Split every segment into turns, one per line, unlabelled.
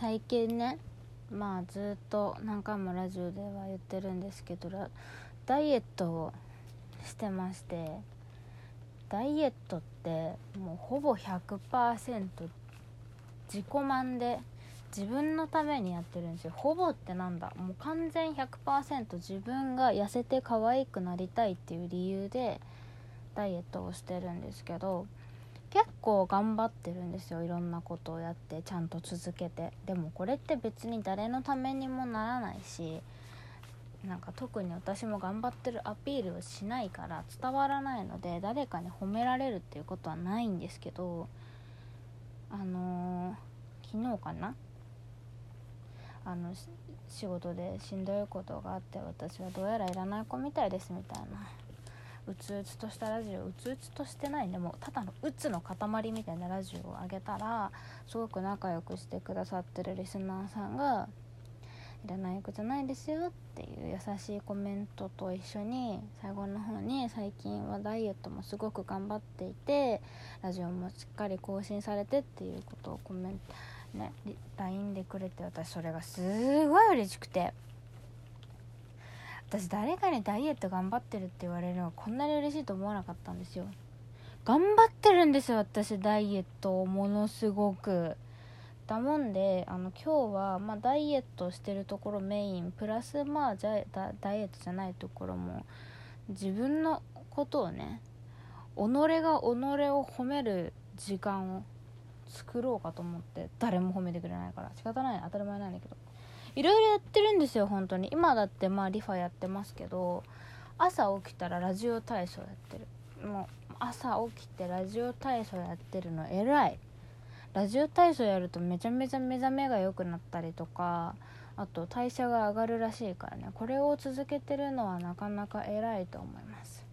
最近ねまあずっと何回もラジオでは言ってるんですけどダイエットをしてましてダイエットってもうほぼ100%自己満で自分のためにやってるんですよ。ほぼってなんだ？もう完全100%自分が痩せて可愛くなりたいっていう理由でダイエットをしてるんですけど構頑張ってるんですよ。いろんなことをやってちゃんと続けて。でもこれって別に誰のためにもならないしなんか特に私も頑張ってるアピールをしないから伝わらないので誰かに褒められるっていうことはないんですけどあのー、昨日かな？あの仕事でしんどいことがあって私はどうやらいらない子みたいですみたいな。うつうつとしたラジオうつうつとしてないでもただのうつの塊みたいなラジオを上げたらすごく仲良くしてくださってるリスナーさんが「いらない子じゃないですよ」っていう優しいコメントと一緒に最後の方に最近はダイエットもすごく頑張っていてラジオもしっかり更新されてっていうことをコメントね LINE でくれて私それがすごい嬉しくて。私誰かにダイエット頑張ってるって言われるのがこんなに嬉しいと思わなかったんですよ。頑張ってるんですよ私ダイエットをものすごく。だもんであの今日は、まあ、ダイエットしてるところメイン。プラスまあじゃダダイエットじゃないところも。自分のことをね己が己を褒める時間を作ろうかと思って誰も褒めてくれないから。仕方ない当たり前なんだけど。いろいろやってるんですよ本当に。今だってまあリファやってますけど朝起きたらラジオ体操やってる。もう朝起きてラジオ体操やってるの偉い。ラジオ体操やるとめちゃめちゃ目覚めが良くなったりとかあと代謝が上がるらしいからね。これを続けてるのはなかなか偉いと思います。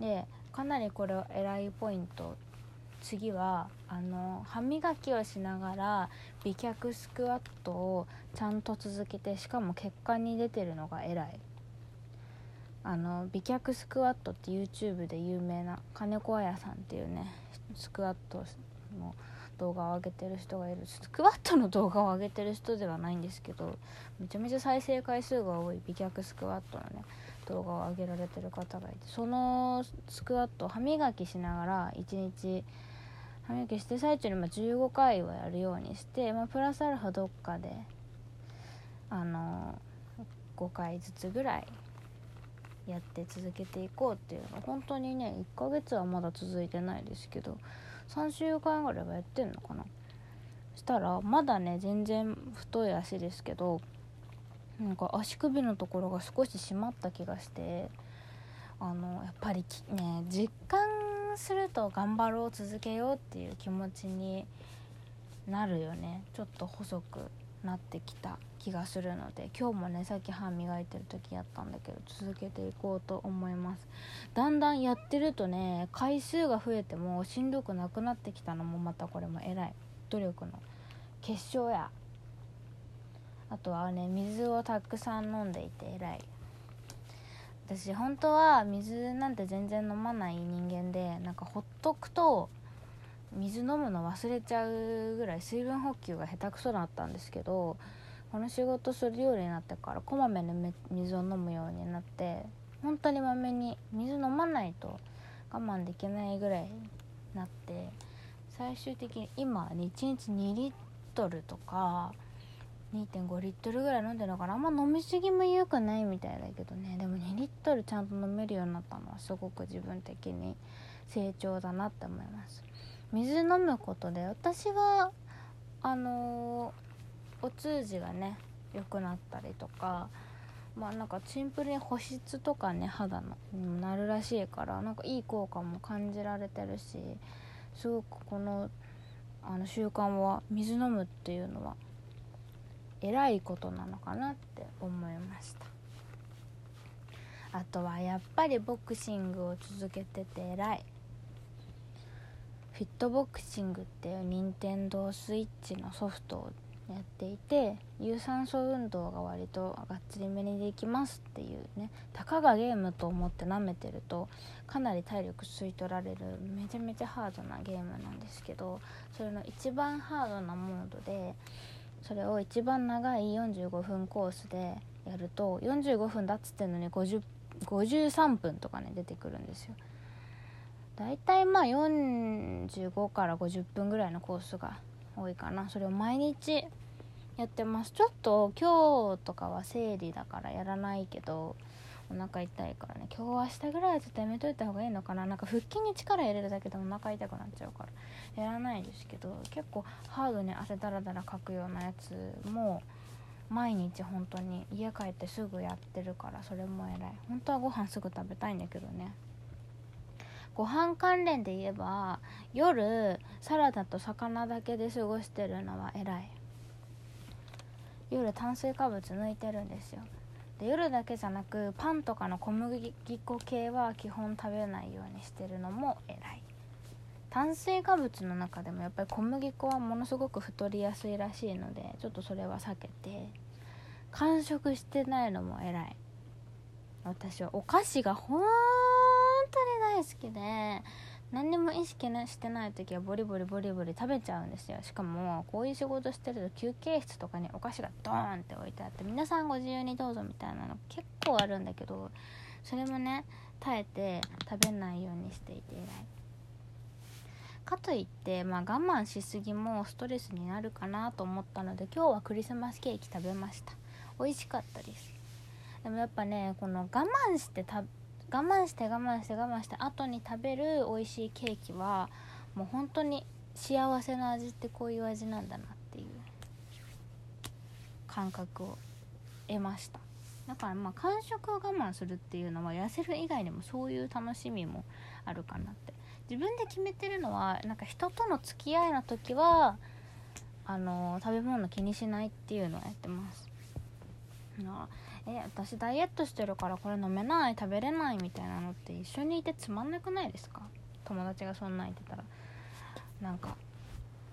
でかなりこれは偉いポイント次はあの歯磨きをしながら美脚スクワットをちゃんと続けてしかも結果に出てるのが偉い。あの美脚スクワットって YouTube で有名な金子彩さんっていうねスクワットの動画を上げてる人がいる。スクワットの動画を上げてる人ではないんですけどめちゃめちゃ再生回数が多い美脚スクワットのね動画を上げられてる方がいてそのスクワット歯磨きしながら1日歯磨きして最中にま15回はやるようにして、まあ、プラスアルファどっかであの5回ずつぐらいやって続けていこうっていうのが本当にね1ヶ月はまだ続いてないですけど3週間ぐらいはやってんのかな。したらまだね全然太い足ですけどなんか足首のところが少し締まった気がしてあのやっぱりね実感すると頑張ろう続けようっていう気持ちになるよね。ちょっと細くなってきた気がするので。今日もねさっき歯磨いてる時やったんだけど続けていこうと思います。だんだんやってるとね回数が増えてもしんどくなくなってきたのもまたこれも偉い。努力の。結晶や。あとはね水をたくさん飲んでいて偉い。私本当は水なんて全然飲まない人間でなんかほっとくと水飲むの忘れちゃうぐらい水分補給が下手くそだったんですけどこの仕事するようになってからこまめに水を飲むようになって本当にまめに水飲まないと我慢できないぐらいなって最終的に今1日2リットルとか2.5リットルぐらい飲んでるかな。あんま飲みすぎも良くないみたいだけどね。でも2リトルちゃんと飲めるようになったのはすごく自分的に成長だなって思います。水飲むことで私はあのー、お通じがね良くなったりとかまあなんかシンプルに保湿とかね肌のにもなるらしいからなんかいい効果も感じられてるしすごくこのあの習慣は水飲むっていうのは偉いことなのかなって思いました。あとはやっぱりボクシングを続けてて偉い。フィットボクシングっていう任天堂スイッチのソフトをやっていて有酸素運動が割とがっつりめにできますっていうね。たかがゲームと思って舐めてるとかなり体力吸い取られるめちゃめちゃハードなゲームなんですけどそれの一番ハードなモードでそれを一番長い45分コースでやると45分だっつってんのに50 53分とかね出てくるんですよ。だいたいまあ45から50分ぐらいのコースが多いかな。それを毎日やってます。ちょっと今日とかは生理だからやらないけどお腹痛いからね。今日明日ぐらいはちょっとやめといた方がいいのかな。なんか腹筋に力入れるだけでお腹痛くなっちゃうから。やらないですけど結構ハードに汗だらだらかくようなやつも毎日本当に家帰ってすぐやってるからそれも偉い。本当はご飯すぐ食べたいんだけどね。ご飯関連で言えば夜サラダと魚だけで過ごしてるのは偉い。夜炭水化物抜いてるんですよ。で夜だけじゃなくパンとかの小麦粉系は基本食べないようにしてるのも偉い。炭水化物の中でもやっぱり小麦粉はものすごく太りやすいらしいのでちょっとそれは避けて。完食してないのも偉い。私はお菓子が本当に大好きで何にも意識してない時はボリボリボリボリ食べちゃうんですよ。しかもこういう仕事してると休憩室とかにお菓子がドーンって置いてあって皆さんご自由にどうぞみたいなの結構あるんだけどそれもね耐えて食べないようにしていて偉い。かといって、まあ、我慢しすぎもストレスになるかなと思ったので今日はクリスマスケーキ食べました。美味しかったです。でもやっぱねこの我慢して我慢して我慢して我慢して後に食べる美味しいケーキはもう本当に幸せな味ってこういう味なんだなっていう感覚を得ました。だからまあ完食を我慢するっていうのは痩せる以外にもそういう楽しみもあるかなって。自分で決めてるのはなんか人との付き合いの時はあの食べ物気にしないっていうのをやってます。え私ダイエットしてるからこれ飲めない食べれないみたいなのって一緒にいてつまんなくないですか？友達がそんなん言ってたら。なんか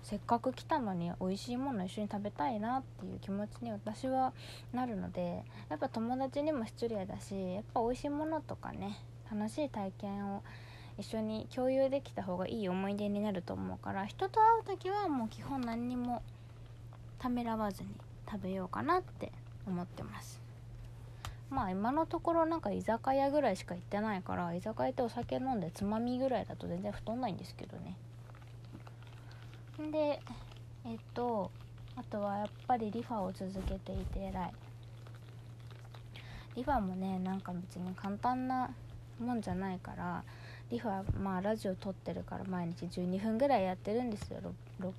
せっかく来たのに美味しいもの一緒に食べたいなっていう気持ちに私はなるのでやっぱ友達にも失礼だしやっぱ美味しいものとかね楽しい体験を一緒に共有できた方がいい思い出になると思うから人と会う時はもう基本何にもためらわずに食べようかなって思ってます。まあ今のところなんか居酒屋ぐらいしか行ってないから居酒屋ってお酒飲んでつまみぐらいだと全然太んないんですけどね。でえっとあとはやっぱりリファを続けていて偉い。リファもねなんか別に簡単なもんじゃないからリファまあラジオ撮ってるから毎日12分ぐらいやってるんですよ。6,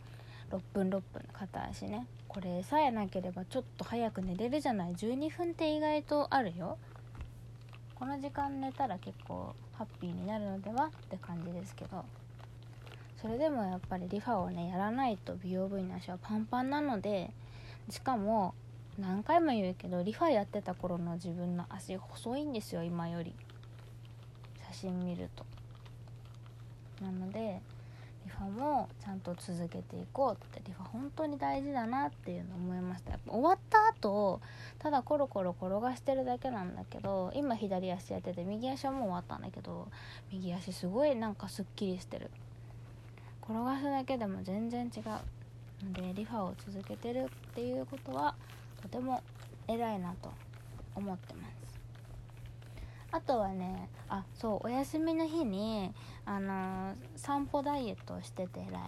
6分6分片足ね。これさえなければちょっと早く寝れるじゃない。12分って意外とあるよ。この時間寝たら結構ハッピーになるのではって感じですけど。それでもやっぱりリファをねやらないと美容部員の足はパンパンなのでしかも何回も言うけどリファやってた頃の自分の足細いんですよ今より。写真見ると。なのでリファもちゃんと続けていこうって。リファ本当に大事だなっていうの思いました。やっぱ終わった後ただコロコロ転がしてるだけなんだけど今左足やってて右足はもう終わったんだけど右足すごいなんかすっきりしてる。転がすだけでも全然違う。のでリファを続けてるっていうことはとても偉いなと思ってます。あとはねあそうお休みの日にあのー、散歩ダイエットをしてて偉い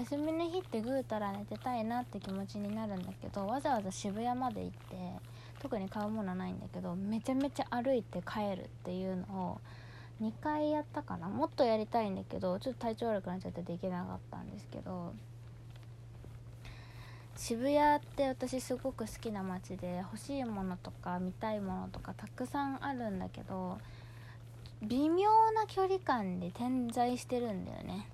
休みの日ってぐうたら寝てたいなって気持ちになるんだけどわざわざ渋谷まで行って特に買うものはないんだけどめちゃめちゃ歩いて帰るっていうのを2回やったかな？もっとやりたいんだけどちょっと体調悪くなっちゃってできなかったんですけど渋谷って私すごく好きな街で欲しいものとか見たいものとかたくさんあるんだけど微妙な距離感で点在してるんだよね。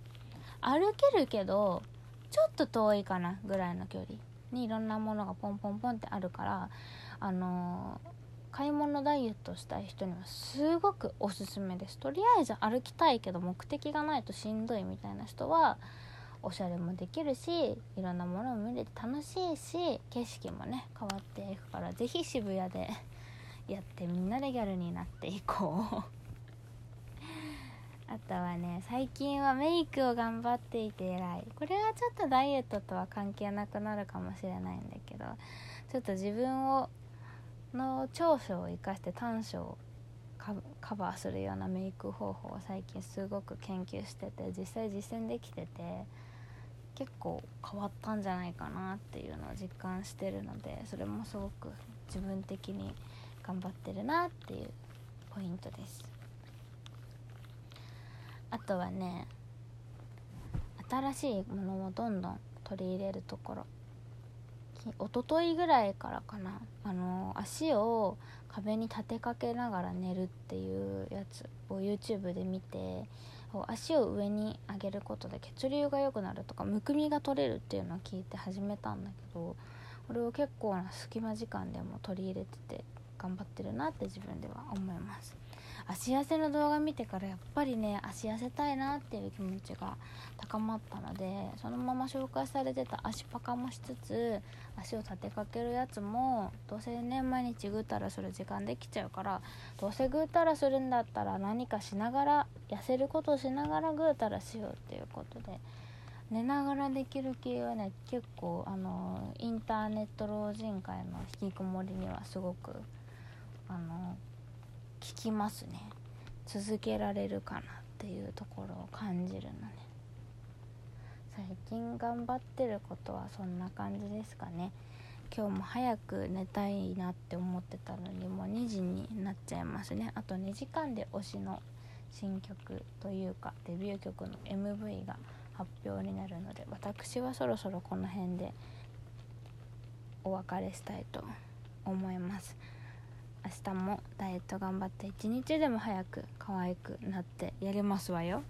歩けるけどちょっと遠いかなぐらいの距離にいろんなものがポンポンポンってあるからあのー、買い物ダイエットしたい人にはすごくおすすめです。とりあえず歩きたいけど目的がないとしんどいみたいな人はおしゃれもできるしいろんなものも見れて楽しいし景色もね変わっていくから是非渋谷で やってみんなでギャルになっていこう。あとはね最近はメイクを頑張っていて偉い。これはちょっとダイエットとは関係なくなるかもしれないんだけどちょっと自分をの長所を生かして短所をカバーするようなメイク方法を最近すごく研究してて実際実践できてて結構変わったんじゃないかなっていうのを実感してるのでそれもすごく自分的に頑張ってるなっていうポイントです。あとはね新しいものをどんどん取り入れるところ。一昨日ぐらいからかな。あの足を壁に立てかけながら寝るっていうやつを YouTube で見て足を上に上げることで血流が良くなるとかむくみが取れるっていうのを聞いて始めたんだけどこれを結構な隙間時間でも取り入れてて頑張ってるなって自分では思います。足痩せの動画見てからやっぱりね足痩せたいなっていう気持ちが高まったのでそのまま紹介されてた足パカもしつつ足を立てかけるやつもどうせね毎日ぐうたらする時間できちゃうからどうせぐうたらするんだったら何かしながら痩せることをしながらぐうたらしようっていうことで寝ながらできる系はね結構あのインターネット老人会の引きこもりにはすごくあの聞きますね。続けられるかなっていうところを感じるのね。最近頑張ってることはそんな感じですかね。今日も早く寝たいなって思ってたのにもう2時になっちゃいますね。あと2時間で推しの新曲というかデビュー曲の MV が発表になるので私はそろそろこの辺でお別れしたいと思います。明日もダイエット頑張って一日でも早く可愛くなってやりますわよ。